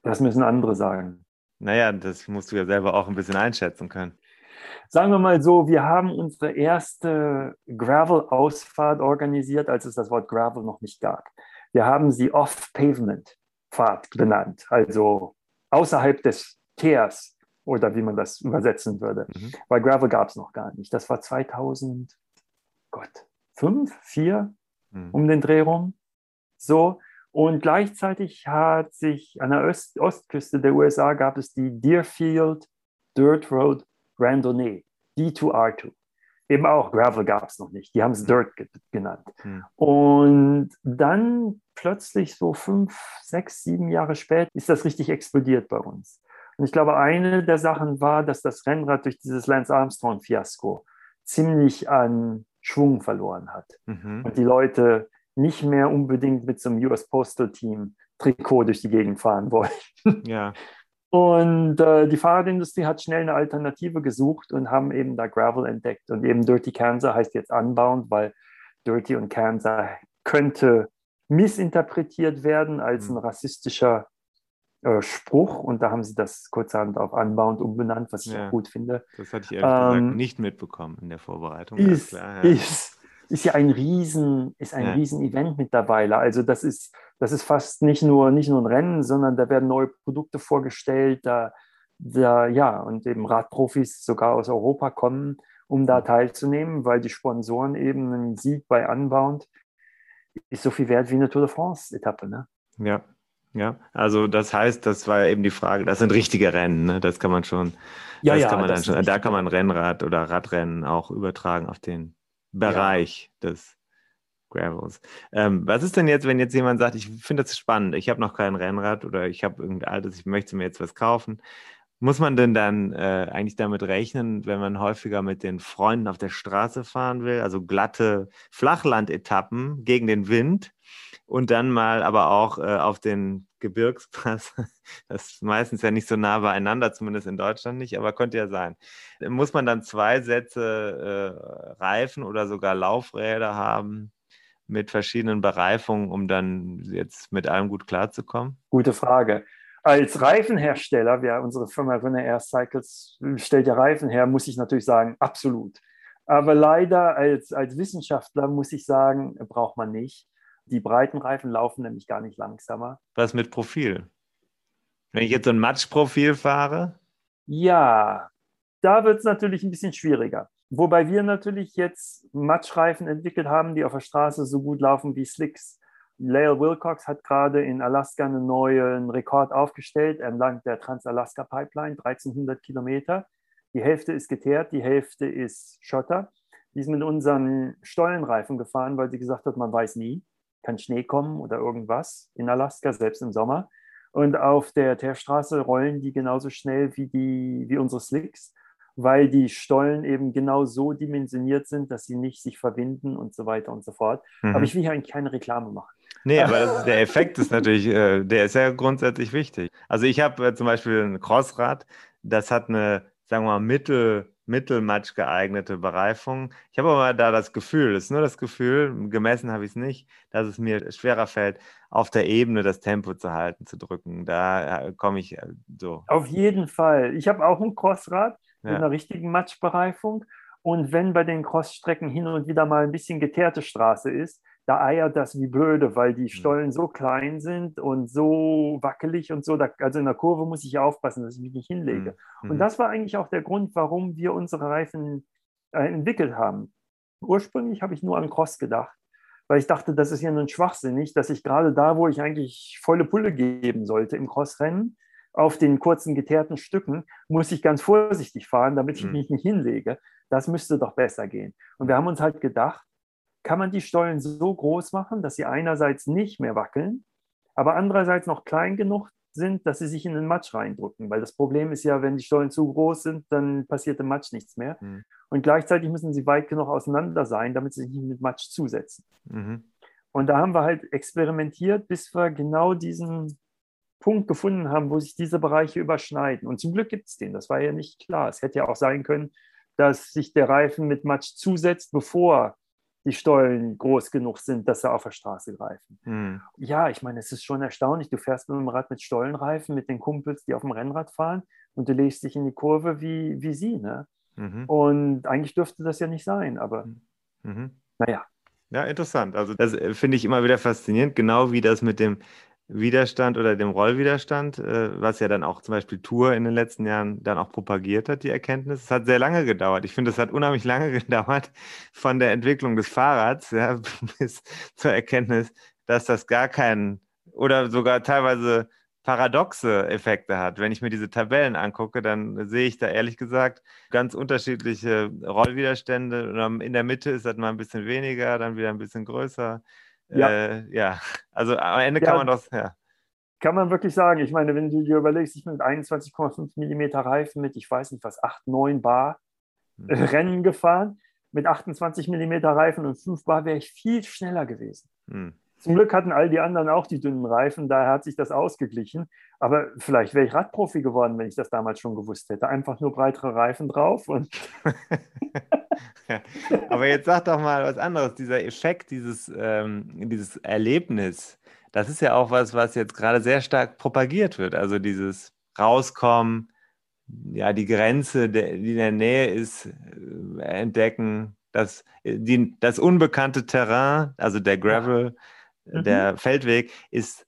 Speaker 4: Das müssen andere sagen.
Speaker 3: Naja, das musst du ja selber auch ein bisschen einschätzen können.
Speaker 4: Sagen wir mal so, wir haben unsere erste Gravel-Ausfahrt organisiert, als es das Wort Gravel noch nicht gab. Wir haben sie Off-Pavement-Fahrt benannt, also außerhalb des Teers oder wie man das übersetzen würde. Mhm. Weil Gravel gab es noch gar nicht. Das war 2000, Gott, fünf, vier mhm. um den Dreh rum. So. Und gleichzeitig hat sich an der Ost Ostküste der USA gab es die Deerfield Dirt Road Randonnée, D2R2 eben auch Gravel gab es noch nicht. Die haben es Dirt genannt. Mhm. Und dann plötzlich so fünf, sechs, sieben Jahre später ist das richtig explodiert bei uns. Und ich glaube, eine der Sachen war, dass das Rennrad durch dieses Lance Armstrong-Fiasko ziemlich an Schwung verloren hat. Mhm. Und die Leute nicht mehr unbedingt mit so einem US Postal Team Trikot durch die Gegend fahren wollten.
Speaker 3: Ja.
Speaker 4: Und äh, die Fahrradindustrie hat schnell eine Alternative gesucht und haben eben da Gravel entdeckt. Und eben Dirty Kansas heißt jetzt anbauend, weil Dirty und Kansas könnte missinterpretiert werden als ein rassistischer äh, Spruch. Und da haben sie das kurzerhand auf anbauend umbenannt, was ich ja, auch gut finde.
Speaker 3: Das hatte ich ehrlich ähm, gesagt nicht mitbekommen in der Vorbereitung.
Speaker 4: Ist, klar, ja. ist, ist ja ein Riesen, ist ein ja. Riesen-Event mittlerweile. Also das ist das ist fast nicht nur, nicht nur ein Rennen, sondern da werden neue Produkte vorgestellt, da, da ja, und eben Radprofis sogar aus Europa kommen, um da teilzunehmen, weil die Sponsoren eben einen Sieg bei Unbound ist so viel wert wie eine Tour de France-Etappe, ne?
Speaker 3: Ja, ja, also das heißt, das war eben die Frage, das sind richtige Rennen, ne? das kann man schon, ja, ja, kann man dann schon, da kann man Rennrad oder Radrennen auch übertragen auf den Bereich ja. des Gravels. Ähm, was ist denn jetzt, wenn jetzt jemand sagt, ich finde das spannend, ich habe noch kein Rennrad oder ich habe irgendein altes, ich möchte mir jetzt was kaufen. Muss man denn dann äh, eigentlich damit rechnen, wenn man häufiger mit den Freunden auf der Straße fahren will, also glatte Flachlandetappen gegen den Wind und dann mal aber auch äh, auf den Gebirgspass, das ist meistens ja nicht so nah beieinander, zumindest in Deutschland nicht, aber könnte ja sein. Muss man dann zwei Sätze äh, Reifen oder sogar Laufräder haben? mit verschiedenen Bereifungen, um dann jetzt mit allem gut klarzukommen?
Speaker 4: Gute Frage. Als Reifenhersteller, wer unsere Firma Renner Air Cycles stellt ja Reifen her, muss ich natürlich sagen, absolut. Aber leider als, als Wissenschaftler muss ich sagen, braucht man nicht. Die breiten Reifen laufen nämlich gar nicht langsamer.
Speaker 3: Was mit Profil? Wenn ich jetzt so ein Matschprofil fahre?
Speaker 4: Ja, da wird es natürlich ein bisschen schwieriger. Wobei wir natürlich jetzt Matschreifen entwickelt haben, die auf der Straße so gut laufen wie Slicks. Lael Wilcox hat gerade in Alaska einen neuen Rekord aufgestellt entlang der Trans-Alaska Pipeline, 1300 Kilometer. Die Hälfte ist geteert, die Hälfte ist Schotter. Die ist mit unseren Stollenreifen gefahren, weil sie gesagt hat, man weiß nie, kann Schnee kommen oder irgendwas in Alaska, selbst im Sommer. Und auf der Teerstraße rollen die genauso schnell wie, die, wie unsere Slicks weil die Stollen eben genau so dimensioniert sind, dass sie nicht sich verbinden und so weiter und so fort. Mhm. Aber ich will hier eigentlich keine Reklame machen.
Speaker 3: Nee, aber der Effekt ist natürlich, äh, der ist ja grundsätzlich wichtig. Also ich habe äh, zum Beispiel ein Crossrad, das hat eine, sagen wir mal, mittel, mittelmatsch geeignete Bereifung. Ich habe aber da das Gefühl, das ist nur das Gefühl, gemessen habe ich es nicht, dass es mir schwerer fällt, auf der Ebene das Tempo zu halten, zu drücken. Da äh, komme ich äh, so.
Speaker 4: Auf jeden Fall. Ich habe auch ein Crossrad mit einer richtigen Matschbereifung. Und wenn bei den Crossstrecken hin und wieder mal ein bisschen geteerte Straße ist, da eiert das wie blöde, weil die Stollen so klein sind und so wackelig und so. Da, also in der Kurve muss ich aufpassen, dass ich mich nicht hinlege. Mhm. Und das war eigentlich auch der Grund, warum wir unsere Reifen äh, entwickelt haben. Ursprünglich habe ich nur an Cross gedacht, weil ich dachte, das ist ja nun schwachsinnig, dass ich gerade da, wo ich eigentlich volle Pulle geben sollte im Crossrennen, auf den kurzen geteerten Stücken, muss ich ganz vorsichtig fahren, damit ich mhm. mich nicht hinlege. Das müsste doch besser gehen. Und wir haben uns halt gedacht, kann man die Stollen so groß machen, dass sie einerseits nicht mehr wackeln, aber andererseits noch klein genug sind, dass sie sich in den Matsch reindrücken. Weil das Problem ist ja, wenn die Stollen zu groß sind, dann passiert im Matsch nichts mehr. Mhm. Und gleichzeitig müssen sie weit genug auseinander sein, damit sie sich nicht mit Matsch zusetzen. Mhm. Und da haben wir halt experimentiert, bis wir genau diesen Punkt gefunden haben, wo sich diese Bereiche überschneiden. Und zum Glück gibt es den. Das war ja nicht klar. Es hätte ja auch sein können, dass sich der Reifen mit Matsch zusetzt, bevor die Stollen groß genug sind, dass sie auf der Straße greifen. Mhm. Ja, ich meine, es ist schon erstaunlich. Du fährst mit dem Rad mit Stollenreifen, mit den Kumpels, die auf dem Rennrad fahren und du legst dich in die Kurve wie, wie sie. Ne? Mhm. Und eigentlich dürfte das ja nicht sein, aber mhm. naja.
Speaker 3: Ja, interessant. Also das äh, finde ich immer wieder faszinierend, genau wie das mit dem Widerstand oder dem Rollwiderstand, äh, was ja dann auch zum Beispiel Tour in den letzten Jahren dann auch propagiert hat, die Erkenntnis. Es hat sehr lange gedauert. Ich finde, es hat unheimlich lange gedauert von der Entwicklung des Fahrrads ja, bis zur Erkenntnis, dass das gar keinen oder sogar teilweise paradoxe Effekte hat. Wenn ich mir diese Tabellen angucke, dann sehe ich da ehrlich gesagt ganz unterschiedliche Rollwiderstände. in der Mitte ist das mal ein bisschen weniger, dann wieder ein bisschen größer. Ja. Äh, ja, also am Ende ja, kann man das, ja.
Speaker 4: Kann man wirklich sagen. Ich meine, wenn du dir überlegst, ich bin mit 21,5 mm Reifen mit, ich weiß nicht was, 8, 9 Bar mhm. Rennen gefahren. Mit 28 mm Reifen und 5 Bar wäre ich viel schneller gewesen. Mhm. Zum Glück hatten all die anderen auch die dünnen Reifen, daher hat sich das ausgeglichen. Aber vielleicht wäre ich Radprofi geworden, wenn ich das damals schon gewusst hätte. Einfach nur breitere Reifen drauf und.
Speaker 3: ja. Aber jetzt sag doch mal was anderes. Dieser Effekt, dieses, ähm, dieses Erlebnis, das ist ja auch was, was jetzt gerade sehr stark propagiert wird. Also dieses Rauskommen, ja, die Grenze, die in der Nähe ist, äh, entdecken, das, die, das unbekannte Terrain, also der Gravel. Ja Mhm. Der Feldweg ist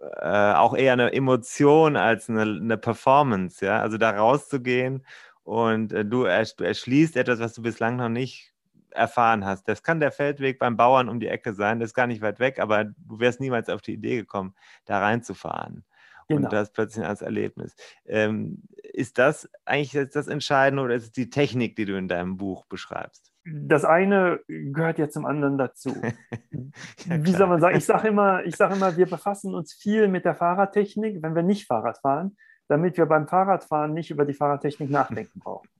Speaker 3: äh, auch eher eine Emotion als eine, eine, Performance, ja. Also da rauszugehen und äh, du, ersch du erschließt etwas, was du bislang noch nicht erfahren hast. Das kann der Feldweg beim Bauern um die Ecke sein, das ist gar nicht weit weg, aber du wärst niemals auf die Idee gekommen, da reinzufahren. Genau. Und das plötzlich als Erlebnis. Ähm, ist das eigentlich das Entscheidende oder ist es die Technik, die du in deinem Buch beschreibst?
Speaker 4: Das eine gehört ja zum anderen dazu. ja, Wie soll man sagen? Ich sage immer, sag immer, wir befassen uns viel mit der Fahrradtechnik, wenn wir nicht Fahrrad fahren, damit wir beim Fahrradfahren nicht über die Fahrradtechnik nachdenken brauchen.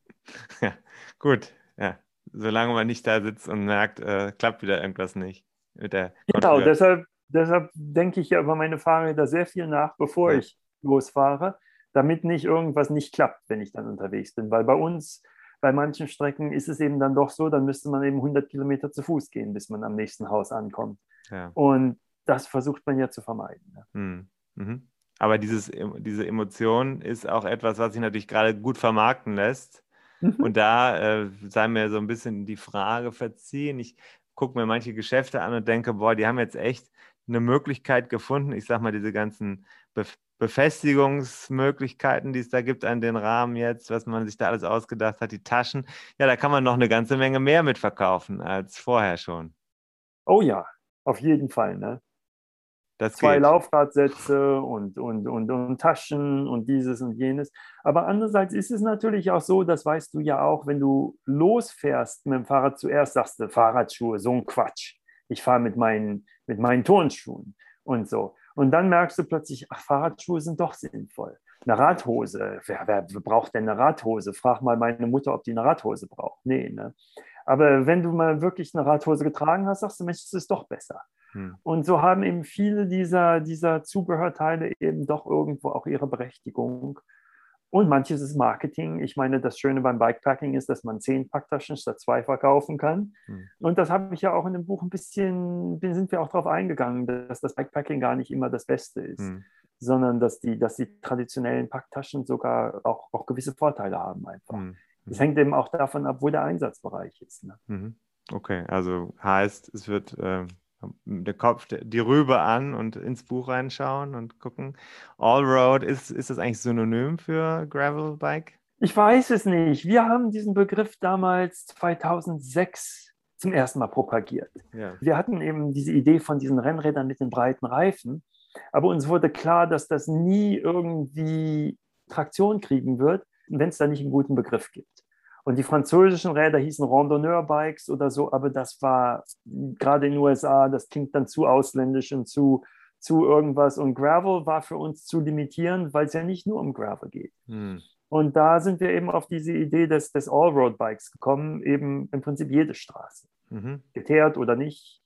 Speaker 3: Ja, gut. Ja. Solange man nicht da sitzt und merkt, äh, klappt wieder irgendwas nicht. Mit der
Speaker 4: genau, deshalb, deshalb denke ich ja über meine Fahrräder sehr viel nach, bevor ja. ich losfahre, damit nicht irgendwas nicht klappt, wenn ich dann unterwegs bin. Weil bei uns bei manchen Strecken ist es eben dann doch so, dann müsste man eben 100 Kilometer zu Fuß gehen, bis man am nächsten Haus ankommt. Ja. Und das versucht man ja zu vermeiden. Ja.
Speaker 3: Hm. Mhm. Aber dieses, diese Emotion ist auch etwas, was sich natürlich gerade gut vermarkten lässt. Mhm. Und da äh, sei mir so ein bisschen die Frage verziehen. Ich gucke mir manche Geschäfte an und denke, boah, die haben jetzt echt eine Möglichkeit gefunden, ich sag mal, diese ganzen Befestigungsmöglichkeiten, die es da gibt an den Rahmen jetzt, was man sich da alles ausgedacht hat, die Taschen, ja, da kann man noch eine ganze Menge mehr mitverkaufen als vorher schon.
Speaker 4: Oh ja, auf jeden Fall. Ne? Das Zwei geht. Laufradsätze und, und, und, und Taschen und dieses und jenes. Aber andererseits ist es natürlich auch so, das weißt du ja auch, wenn du losfährst mit dem Fahrrad zuerst, sagst du Fahrradschuhe, so ein Quatsch. Ich fahre mit meinen, mit meinen Turnschuhen und so. Und dann merkst du plötzlich, ach, Fahrradschuhe sind doch sinnvoll. Eine Radhose, wer, wer braucht denn eine Radhose? Frag mal meine Mutter, ob die eine Radhose braucht. Nee, ne? Aber wenn du mal wirklich eine Radhose getragen hast, sagst du, Mensch, das ist doch besser. Hm. Und so haben eben viele dieser, dieser Zubehörteile eben doch irgendwo auch ihre Berechtigung. Und manches ist Marketing. Ich meine, das Schöne beim Bikepacking ist, dass man zehn Packtaschen statt zwei verkaufen kann. Hm. Und das habe ich ja auch in dem Buch ein bisschen, sind wir auch darauf eingegangen, dass das Bikepacking gar nicht immer das Beste ist, hm. sondern dass die, dass die traditionellen Packtaschen sogar auch, auch gewisse Vorteile haben einfach. Hm. Es hängt eben auch davon ab, wo der Einsatzbereich ist. Ne?
Speaker 3: Mhm. Okay, also heißt, es wird äh, der Kopf, die Rübe an und ins Buch reinschauen und gucken. Allroad, ist, ist das eigentlich synonym für Gravelbike?
Speaker 4: Ich weiß es nicht. Wir haben diesen Begriff damals 2006 zum ersten Mal propagiert. Ja. Wir hatten eben diese Idee von diesen Rennrädern mit den breiten Reifen, aber uns wurde klar, dass das nie irgendwie Traktion kriegen wird, wenn es da nicht einen guten Begriff gibt. Und die französischen Räder hießen Randonneur-Bikes oder so, aber das war gerade in den USA, das klingt dann zu ausländisch und zu, zu irgendwas. Und Gravel war für uns zu limitierend, weil es ja nicht nur um Gravel geht. Hm. Und da sind wir eben auf diese Idee des, des Allroad-Bikes gekommen, eben im Prinzip jede Straße, mhm. geteert oder nicht,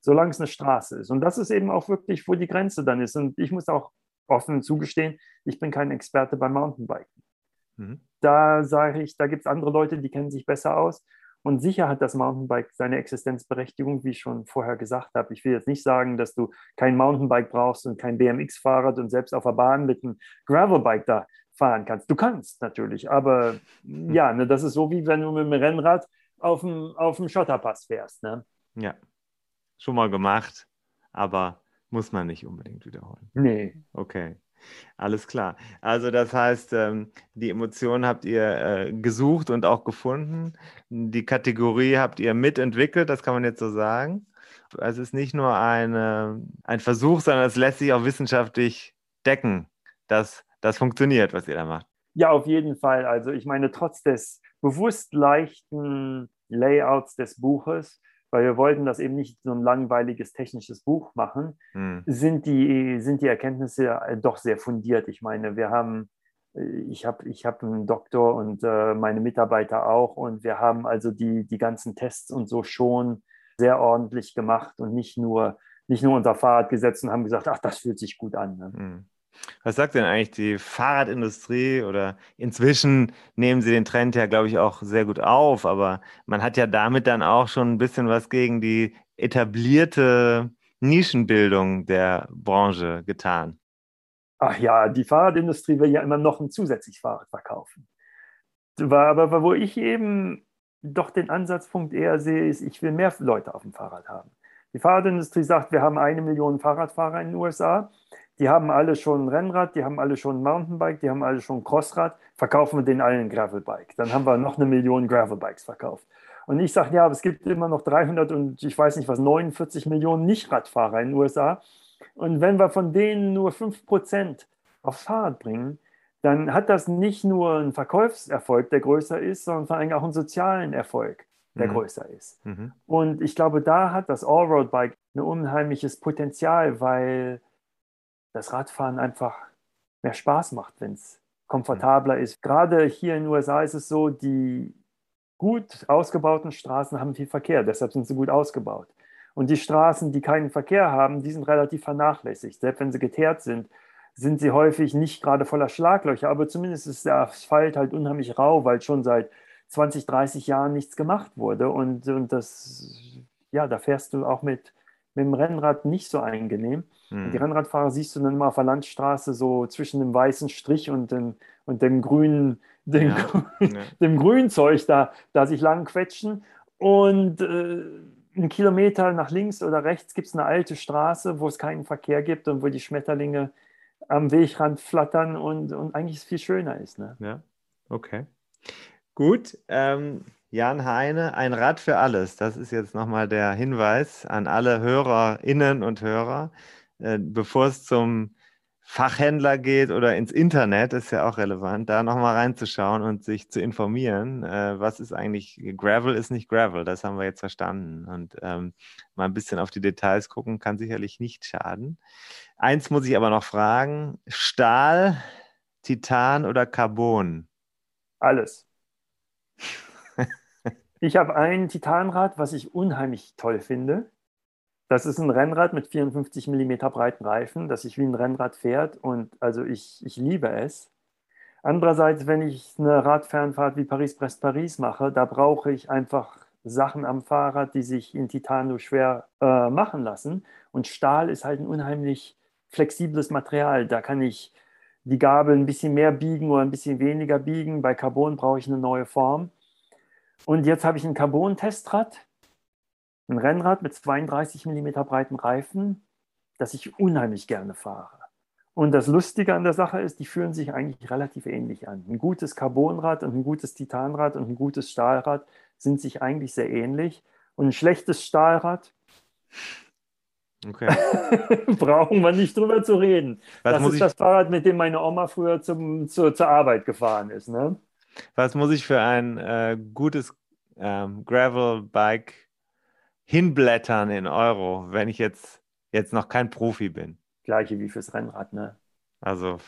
Speaker 4: solange es eine Straße ist. Und das ist eben auch wirklich, wo die Grenze dann ist. Und ich muss auch offen zugestehen, ich bin kein Experte beim Mountainbiken. Mhm. Da sage ich, da gibt es andere Leute, die kennen sich besser aus. Und sicher hat das Mountainbike seine Existenzberechtigung, wie ich schon vorher gesagt habe. Ich will jetzt nicht sagen, dass du kein Mountainbike brauchst und kein BMX-Fahrrad und selbst auf der Bahn mit einem Gravelbike da fahren kannst. Du kannst natürlich, aber hm. ja, ne, das ist so, wie wenn du mit dem Rennrad auf dem, auf dem Schotterpass fährst. Ne?
Speaker 3: Ja, schon mal gemacht, aber muss man nicht unbedingt wiederholen.
Speaker 4: Nee.
Speaker 3: Okay. Alles klar. Also das heißt, ähm, die Emotionen habt ihr äh, gesucht und auch gefunden. Die Kategorie habt ihr mitentwickelt, das kann man jetzt so sagen. Es ist nicht nur eine, ein Versuch, sondern es lässt sich auch wissenschaftlich decken, dass das funktioniert, was ihr da macht.
Speaker 4: Ja, auf jeden Fall. Also ich meine, trotz des bewusst leichten Layouts des Buches weil wir wollten das eben nicht so ein langweiliges technisches Buch machen, hm. sind, die, sind die Erkenntnisse äh, doch sehr fundiert. Ich meine, wir haben, äh, ich habe ich hab einen Doktor und äh, meine Mitarbeiter auch und wir haben also die, die ganzen Tests und so schon sehr ordentlich gemacht und nicht nur, nicht nur unser Fahrrad gesetzt und haben gesagt, ach, das fühlt sich gut an. Ne? Hm.
Speaker 3: Was sagt denn eigentlich die Fahrradindustrie oder inzwischen nehmen sie den Trend ja, glaube ich, auch sehr gut auf, aber man hat ja damit dann auch schon ein bisschen was gegen die etablierte Nischenbildung der Branche getan.
Speaker 4: Ach ja, die Fahrradindustrie will ja immer noch ein zusätzliches Fahrrad verkaufen. Aber wo ich eben doch den Ansatzpunkt eher sehe, ist, ich will mehr Leute auf dem Fahrrad haben. Die Fahrradindustrie sagt, wir haben eine Million Fahrradfahrer in den USA die haben alle schon ein Rennrad, die haben alle schon ein Mountainbike, die haben alle schon ein Crossrad, verkaufen wir denen allen ein Gravelbike. Dann haben wir noch eine Million Gravelbikes verkauft. Und ich sage, ja, aber es gibt immer noch 300 und ich weiß nicht was, 49 Millionen Nicht-Radfahrer in den USA. Und wenn wir von denen nur 5% aufs Fahrrad bringen, dann hat das nicht nur einen Verkaufserfolg, der größer ist, sondern vor allem auch einen sozialen Erfolg, der mhm. größer ist. Mhm. Und ich glaube, da hat das Allroad-Bike ein unheimliches Potenzial, weil das Radfahren einfach mehr Spaß macht, wenn es komfortabler ist. Gerade hier in den USA ist es so, die gut ausgebauten Straßen haben viel Verkehr, deshalb sind sie gut ausgebaut. Und die Straßen, die keinen Verkehr haben, die sind relativ vernachlässigt. Selbst wenn sie geteert sind, sind sie häufig nicht gerade voller Schlaglöcher, aber zumindest ist der Asphalt halt unheimlich rau, weil schon seit 20, 30 Jahren nichts gemacht wurde. Und, und das, ja, da fährst du auch mit, mit dem Rennrad nicht so angenehm. Mhm. Die Rennradfahrer siehst du dann immer auf der Landstraße so zwischen dem weißen Strich und dem, und dem grünen, dem, ja. Grün, ja. dem grünen Zeug da, da sich lang quetschen. Und äh, einen Kilometer nach links oder rechts gibt es eine alte Straße, wo es keinen Verkehr gibt und wo die Schmetterlinge am Wegrand flattern und, und eigentlich es viel schöner ist. Ne?
Speaker 3: Ja, okay. Gut. Ähm, Jan Heine, ein Rad für alles. Das ist jetzt nochmal der Hinweis an alle Hörerinnen und Hörer. Äh, bevor es zum Fachhändler geht oder ins Internet, ist ja auch relevant, da nochmal reinzuschauen und sich zu informieren, äh, was ist eigentlich, Gravel ist nicht Gravel, das haben wir jetzt verstanden. Und ähm, mal ein bisschen auf die Details gucken, kann sicherlich nicht schaden. Eins muss ich aber noch fragen, Stahl, Titan oder Carbon?
Speaker 4: Alles. ich habe ein Titanrad, was ich unheimlich toll finde. Das ist ein Rennrad mit 54 mm breiten Reifen, das sich wie ein Rennrad fährt und also ich, ich liebe es. Andererseits, wenn ich eine Radfernfahrt wie Paris-Brest-Paris mache, da brauche ich einfach Sachen am Fahrrad, die sich in Titan nur schwer äh, machen lassen. Und Stahl ist halt ein unheimlich flexibles Material. Da kann ich die Gabel ein bisschen mehr biegen oder ein bisschen weniger biegen. Bei Carbon brauche ich eine neue Form. Und jetzt habe ich ein Carbon-Testrad, ein Rennrad mit 32 mm breiten Reifen, das ich unheimlich gerne fahre. Und das Lustige an der Sache ist, die fühlen sich eigentlich relativ ähnlich an. Ein gutes Carbonrad und ein gutes Titanrad und ein gutes Stahlrad sind sich eigentlich sehr ähnlich. Und ein schlechtes Stahlrad okay. brauchen wir nicht drüber zu reden. Was das ist das Fahrrad, mit dem meine Oma früher zum, zur, zur Arbeit gefahren ist. Ne?
Speaker 3: Was muss ich für ein äh, gutes ähm, Gravel-Bike hinblättern in Euro, wenn ich jetzt, jetzt noch kein Profi bin?
Speaker 4: Gleiche wie fürs Rennrad, ne?
Speaker 3: Also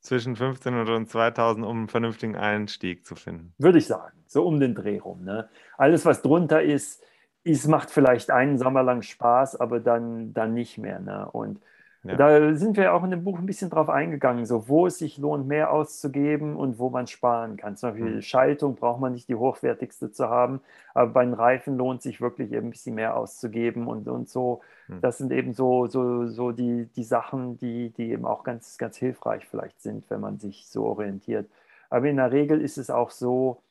Speaker 3: zwischen 1500 und 2000, um einen vernünftigen Einstieg zu finden.
Speaker 4: Würde ich sagen, so um den Dreh rum. Ne? Alles, was drunter ist, ist, macht vielleicht einen Sommer lang Spaß, aber dann, dann nicht mehr. Ne? Und ja. Da sind wir auch in dem Buch ein bisschen drauf eingegangen, so wo es sich lohnt, mehr auszugeben und wo man sparen kann. Zum Beispiel mhm. Schaltung braucht man nicht die hochwertigste zu haben, aber bei den Reifen lohnt sich wirklich eben ein bisschen mehr auszugeben und, und so. Mhm. Das sind eben so, so, so die, die Sachen, die, die eben auch ganz, ganz hilfreich vielleicht sind, wenn man sich so orientiert. Aber in der Regel ist es auch so,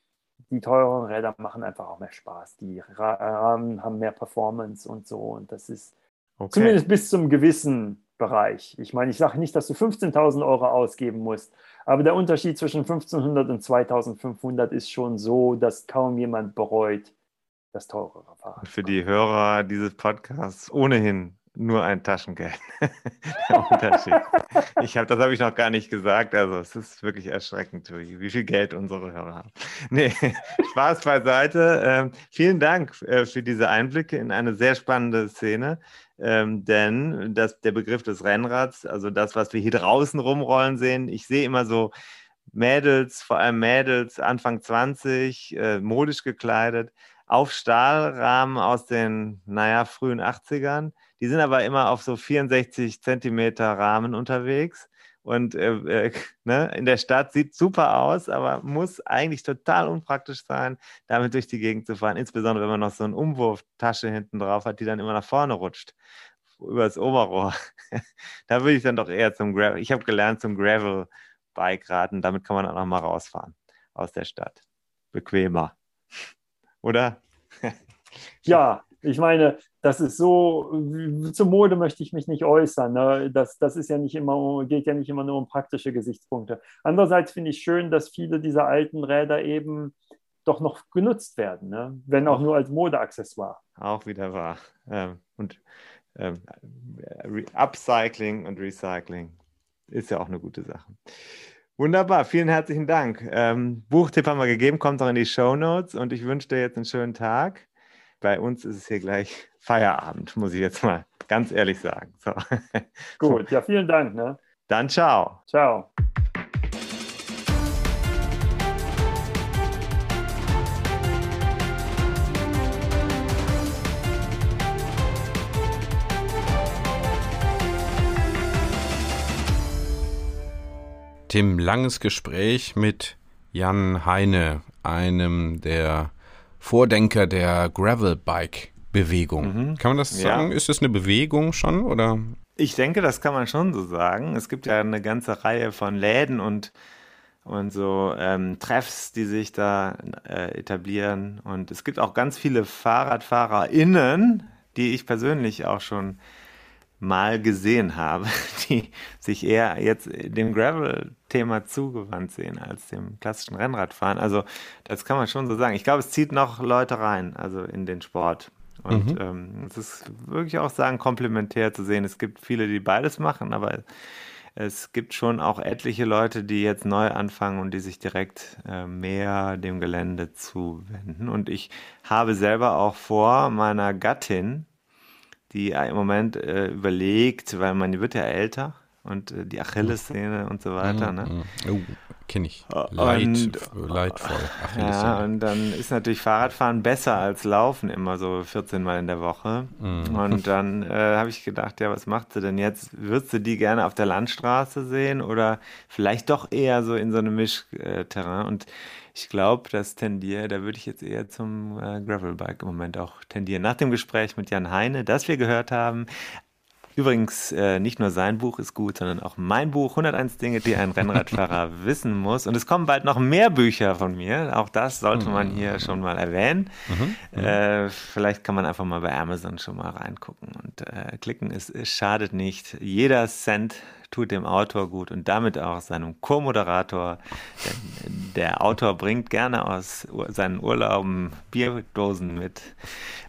Speaker 4: die teureren Räder machen einfach auch mehr Spaß. Die Rahmen haben mehr Performance und so. Und das ist okay. zumindest bis zum gewissen Bereich. Ich meine, ich sage nicht, dass du 15.000 Euro ausgeben musst, aber der Unterschied zwischen 1500 und 2500 ist schon so, dass kaum jemand bereut, das teurere Fahrrad.
Speaker 3: Für die Hörer dieses Podcasts ohnehin nur ein Taschengeld. ich hab, das habe ich noch gar nicht gesagt. Also es ist wirklich erschreckend, wie viel Geld unsere Hörer haben. Nee, Spaß beiseite. Ähm, vielen Dank äh, für diese Einblicke in eine sehr spannende Szene. Ähm, denn das, der Begriff des Rennrads, also das, was wir hier draußen rumrollen sehen, ich sehe immer so Mädels, vor allem Mädels, Anfang 20, äh, modisch gekleidet, auf Stahlrahmen aus den, naja, frühen 80ern. Die sind aber immer auf so 64 Zentimeter Rahmen unterwegs. Und äh, äh, ne, in der Stadt sieht super aus, aber muss eigentlich total unpraktisch sein, damit durch die Gegend zu fahren. Insbesondere, wenn man noch so eine Umwurftasche hinten drauf hat, die dann immer nach vorne rutscht, übers Oberrohr. da würde ich dann doch eher zum Gravel. Ich habe gelernt zum Gravel-Bike raten. Damit kann man auch noch mal rausfahren aus der Stadt. Bequemer. Oder?
Speaker 4: ja, ich meine, das ist so, zur Mode möchte ich mich nicht äußern. Ne? Das, das ist ja nicht immer, geht ja nicht immer nur um praktische Gesichtspunkte. Andererseits finde ich schön, dass viele dieser alten Räder eben doch noch genutzt werden, ne? wenn auch nur als Modeaccessoire.
Speaker 3: Auch wieder wahr. Ähm, und ähm, Upcycling und Recycling ist ja auch eine gute Sache. Wunderbar, vielen herzlichen Dank. Ähm, Buchtipp haben wir gegeben, kommt auch in die Show Notes und ich wünsche dir jetzt einen schönen Tag bei uns ist es hier gleich Feierabend, muss ich jetzt mal ganz ehrlich sagen. So.
Speaker 4: Gut, ja, vielen Dank. Ne?
Speaker 3: Dann ciao.
Speaker 4: Ciao.
Speaker 2: Tim, langes Gespräch mit Jan Heine, einem der Vordenker der Gravelbike-Bewegung. Mhm. Kann man das sagen? Ja. Ist das eine Bewegung schon oder?
Speaker 3: Ich denke, das kann man schon so sagen. Es gibt ja eine ganze Reihe von Läden und und so ähm, Treffs, die sich da äh, etablieren. Und es gibt auch ganz viele FahrradfahrerInnen, die ich persönlich auch schon mal gesehen habe, die sich eher jetzt dem Gravel-Thema zugewandt sehen als dem klassischen Rennradfahren. Also das kann man schon so sagen. Ich glaube, es zieht noch Leute rein, also in den Sport. Und mhm. ähm, es ist wirklich auch sagen, komplementär zu sehen. Es gibt viele, die beides machen, aber es gibt schon auch etliche Leute, die jetzt neu anfangen und die sich direkt äh, mehr dem Gelände zuwenden. Und ich habe selber auch vor, meiner Gattin, die im Moment äh, überlegt, weil man wird ja älter und äh, die Achillessehne und so weiter. Ne? Oh.
Speaker 2: kenne ich. Leid, und, leidvoll.
Speaker 3: ja, und dann ist natürlich Fahrradfahren besser als Laufen immer so 14 Mal in der Woche. Mhm. Und dann äh, habe ich gedacht, ja, was macht sie denn jetzt? Würdest du die gerne auf der Landstraße sehen oder vielleicht doch eher so in so einem Mischterrain? Und ich glaube, das tendiert, da würde ich jetzt eher zum äh, Gravelbike im Moment auch tendieren. Nach dem Gespräch mit Jan Heine, das wir gehört haben, Übrigens, äh, nicht nur sein Buch ist gut, sondern auch mein Buch 101 Dinge, die ein Rennradfahrer wissen muss. Und es kommen bald noch mehr Bücher von mir. Auch das sollte man hier schon mal erwähnen. Mhm. mhm. Äh, vielleicht kann man einfach mal bei Amazon schon mal reingucken und äh, klicken. Es, es schadet nicht. Jeder Cent tut dem Autor gut und damit auch seinem Co-Moderator. Der Autor bringt gerne aus seinen Urlauben Bierdosen mit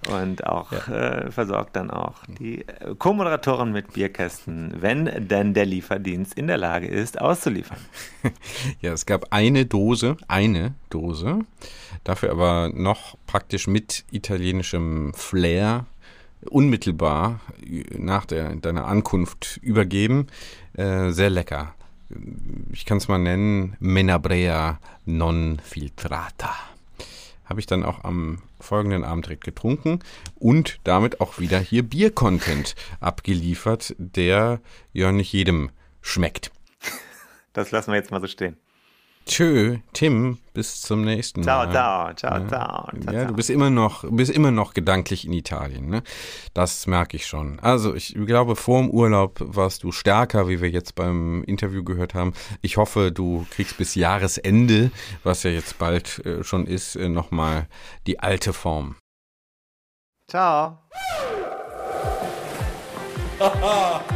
Speaker 3: und auch ja. äh, versorgt dann auch die Co-Moderatoren mit Bierkästen, wenn denn der Lieferdienst in der Lage ist, auszuliefern.
Speaker 2: Ja, es gab eine Dose, eine Dose, dafür aber noch praktisch mit italienischem Flair unmittelbar nach der, deiner Ankunft übergeben. Äh, sehr lecker. Ich kann es mal nennen, Menabrea non filtrata. Habe ich dann auch am folgenden Abend direkt getrunken und damit auch wieder hier Bier-Content abgeliefert, der ja nicht jedem schmeckt.
Speaker 3: Das lassen wir jetzt mal so stehen.
Speaker 2: Tschö, Tim, bis zum nächsten
Speaker 3: Mal. Ciao, ciao, ciao, ciao.
Speaker 2: Ja, ja, du bist immer noch, bist immer noch gedanklich in Italien, ne? Das merke ich schon. Also, ich glaube, vor dem Urlaub warst du stärker, wie wir jetzt beim Interview gehört haben. Ich hoffe, du kriegst bis Jahresende, was ja jetzt bald äh, schon ist, äh, nochmal die alte Form.
Speaker 3: Ciao.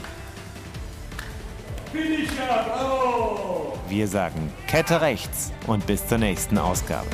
Speaker 1: Wir sagen Kette rechts und bis zur nächsten Ausgabe.